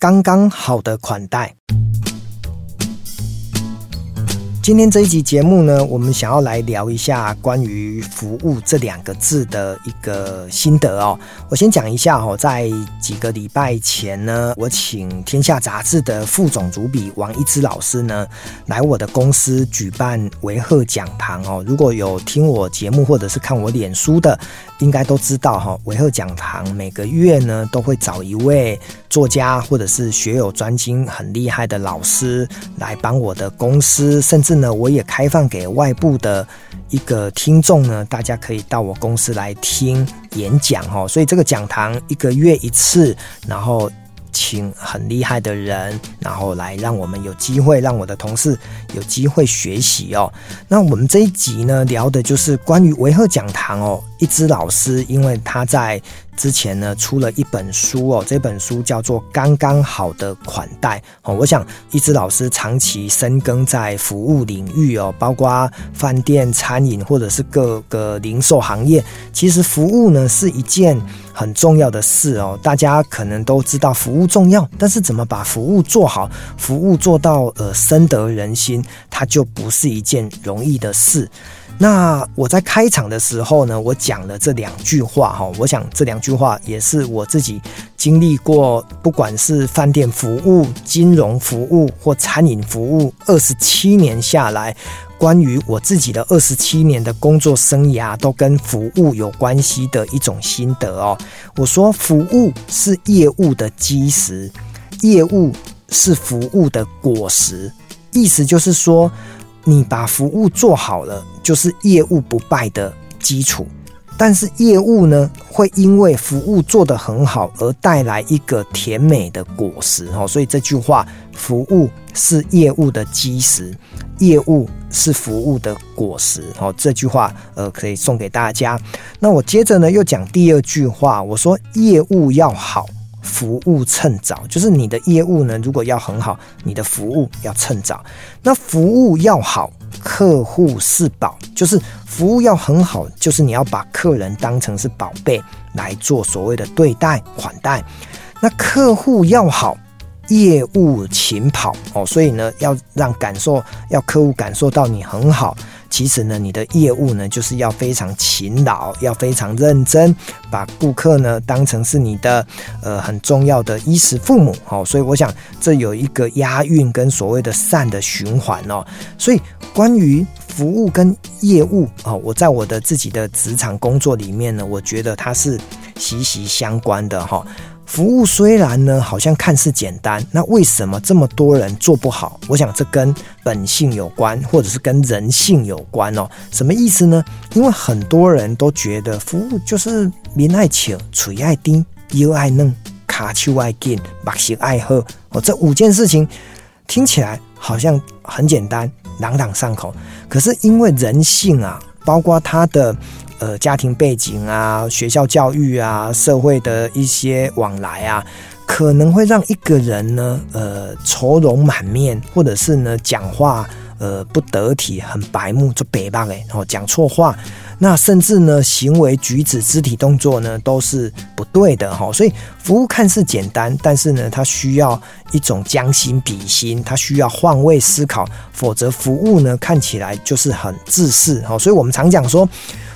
刚刚好的款待。今天这一集节目呢，我们想要来聊一下关于“服务”这两个字的一个心得哦。我先讲一下哦，在几个礼拜前呢，我请《天下杂志》的副总主笔王一之老师呢，来我的公司举办维鹤讲堂哦。如果有听我节目或者是看我脸书的，应该都知道哈，维鹤讲堂每个月呢都会找一位作家或者是学有专精、很厉害的老师来帮我的公司，甚至呢，我也开放给外部的一个听众呢，大家可以到我公司来听演讲哦。所以这个讲堂一个月一次，然后。请很厉害的人，然后来让我们有机会，让我的同事有机会学习哦。那我们这一集呢，聊的就是关于维鹤讲堂哦。一之老师，因为他在。之前呢，出了一本书哦，这本书叫做《刚刚好的款待》哦。我想一之老师长期深耕在服务领域哦，包括饭店、餐饮或者是各个零售行业。其实服务呢是一件很重要的事哦。大家可能都知道服务重要，但是怎么把服务做好，服务做到呃深得人心，它就不是一件容易的事。那我在开场的时候呢，我讲了这两句话哈，我想这两句话也是我自己经历过，不管是饭店服务、金融服务或餐饮服务，二十七年下来，关于我自己的二十七年的工作生涯，都跟服务有关系的一种心得哦。我说，服务是业务的基石，业务是服务的果实，意思就是说。你把服务做好了，就是业务不败的基础。但是业务呢，会因为服务做得很好而带来一个甜美的果实哦。所以这句话，服务是业务的基石，业务是服务的果实哦。这句话呃，可以送给大家。那我接着呢，又讲第二句话，我说业务要好。服务趁早，就是你的业务呢，如果要很好，你的服务要趁早。那服务要好，客户是宝，就是服务要很好，就是你要把客人当成是宝贝来做所谓的对待款待。那客户要好，业务勤跑哦，所以呢，要让感受，要客户感受到你很好。其实呢，你的业务呢，就是要非常勤劳，要非常认真，把顾客呢当成是你的呃很重要的衣食父母哦。所以我想这有一个押韵跟所谓的善的循环哦。所以关于服务跟业务哦，我在我的自己的职场工作里面呢，我觉得它是息息相关的哈。服务虽然呢，好像看似简单，那为什么这么多人做不好？我想这跟本性有关，或者是跟人性有关哦。什么意思呢？因为很多人都觉得服务就是面爱笑、嘴爱甜、腰爱嫩、卡丘爱紧、目色爱喝哦。这五件事情听起来好像很简单，朗朗上口。可是因为人性啊，包括他的。呃，家庭背景啊，学校教育啊，社会的一些往来啊，可能会让一个人呢，呃，愁容满面，或者是呢，讲话呃不得体，很白目，就白目诶，然后讲错话。那甚至呢，行为举止、肢体动作呢，都是不对的哈。所以服务看似简单，但是呢，它需要一种将心比心，它需要换位思考，否则服务呢看起来就是很自私哈。所以我们常讲说。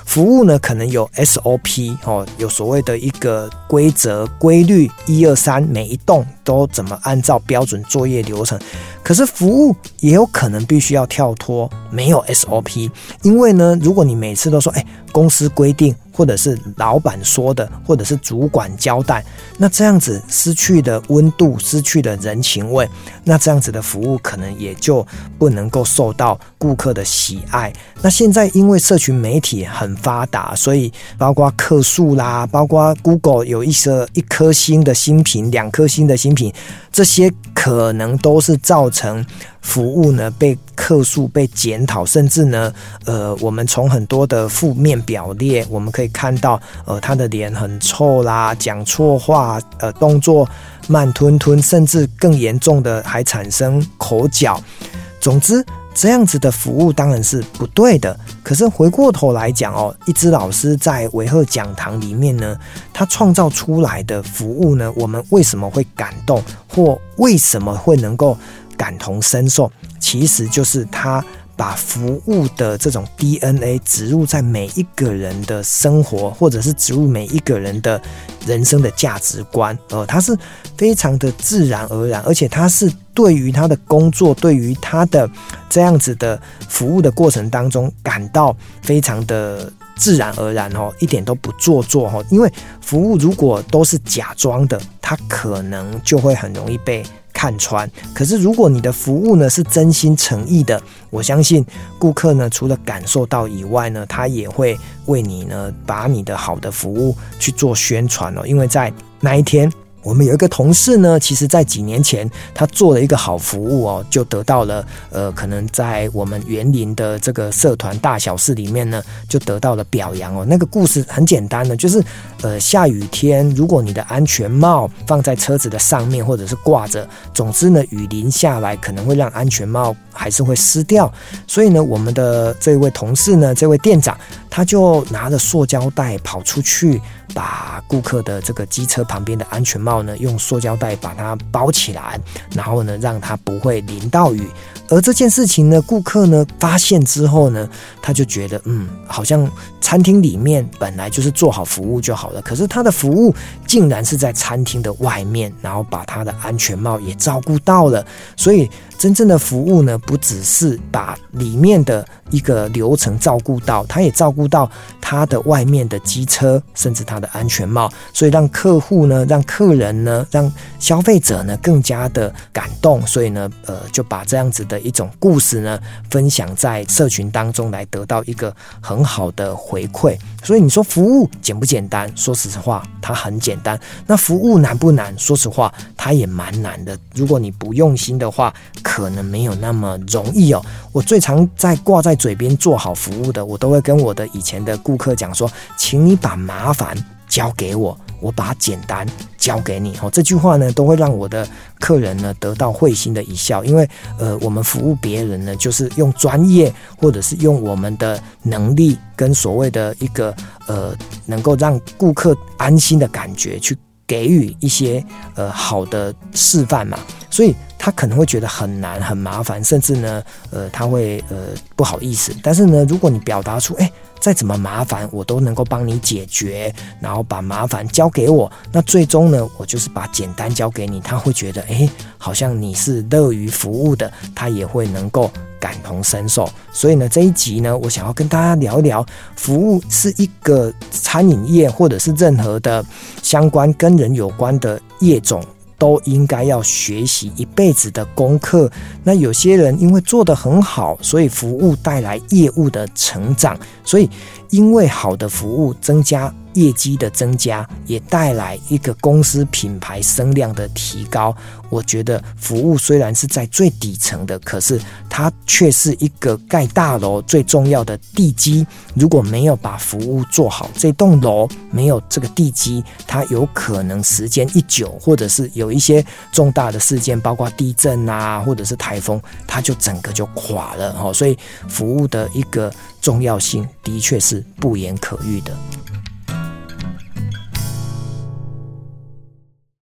服务呢，可能有 SOP 哦，有所谓的一个规则规律，一二三，每一栋都怎么按照标准作业流程。可是服务也有可能必须要跳脱，没有 SOP，因为呢，如果你每次都说，哎，公司规定。或者是老板说的，或者是主管交代，那这样子失去的温度，失去的人情味，那这样子的服务可能也就不能够受到顾客的喜爱。那现在因为社群媒体很发达，所以包括客诉啦，包括 Google 有一些一颗星的新品，两颗星的新品，这些可能都是造成。服务呢被客诉、被检讨，甚至呢，呃，我们从很多的负面表列，我们可以看到，呃，他的脸很臭啦，讲错话，呃，动作慢吞吞，甚至更严重的还产生口角。总之，这样子的服务当然是不对的。可是回过头来讲哦，一支老师在维鹤讲堂里面呢，他创造出来的服务呢，我们为什么会感动，或为什么会能够感同身受？其实就是他。把服务的这种 DNA 植入在每一个人的生活，或者是植入每一个人的人生的价值观，呃，他是非常的自然而然，而且他是对于他的工作，对于他的这样子的服务的过程当中，感到非常的自然而然哦，一点都不做作哦，因为服务如果都是假装的，他可能就会很容易被。看穿，可是如果你的服务呢是真心诚意的，我相信顾客呢除了感受到以外呢，他也会为你呢把你的好的服务去做宣传哦，因为在那一天。我们有一个同事呢，其实在几年前，他做了一个好服务哦，就得到了呃，可能在我们园林的这个社团大小事里面呢，就得到了表扬哦。那个故事很简单的，就是呃，下雨天，如果你的安全帽放在车子的上面，或者是挂着，总之呢，雨淋下来可能会让安全帽还是会湿掉。所以呢，我们的这位同事呢，这位店长，他就拿着塑胶袋跑出去。把顾客的这个机车旁边的安全帽呢，用塑胶袋把它包起来，然后呢，让它不会淋到雨。而这件事情呢，顾客呢发现之后呢，他就觉得，嗯，好像餐厅里面本来就是做好服务就好了，可是他的服务竟然是在餐厅的外面，然后把他的安全帽也照顾到了。所以，真正的服务呢，不只是把里面的一个流程照顾到，他也照顾到他的外面的机车，甚至他的安全帽。所以，让客户呢，让客人呢，让消费者呢，更加的感动。所以呢，呃，就把这样子的。的一种故事呢，分享在社群当中，来得到一个很好的回馈。所以你说服务简不简单？说实话，它很简单。那服务难不难？说实话，它也蛮难的。如果你不用心的话，可能没有那么容易哦。我最常在挂在嘴边做好服务的，我都会跟我的以前的顾客讲说，请你把麻烦交给我。我把简单交给你。哦，这句话呢，都会让我的客人呢得到会心的一笑，因为呃，我们服务别人呢，就是用专业或者是用我们的能力跟所谓的一个呃，能够让顾客安心的感觉，去给予一些呃好的示范嘛，所以他可能会觉得很难很麻烦，甚至呢，呃，他会呃不好意思。但是呢，如果你表达出，哎。再怎么麻烦，我都能够帮你解决，然后把麻烦交给我。那最终呢，我就是把简单交给你，他会觉得，诶，好像你是乐于服务的，他也会能够感同身受。所以呢，这一集呢，我想要跟大家聊一聊，服务是一个餐饮业或者是任何的相关跟人有关的业种。都应该要学习一辈子的功课。那有些人因为做得很好，所以服务带来业务的成长，所以因为好的服务增加。业绩的增加也带来一个公司品牌声量的提高。我觉得服务虽然是在最底层的，可是它却是一个盖大楼最重要的地基。如果没有把服务做好，这栋楼没有这个地基，它有可能时间一久，或者是有一些重大的事件，包括地震啊，或者是台风，它就整个就垮了哈。所以服务的一个重要性的确是不言可喻的。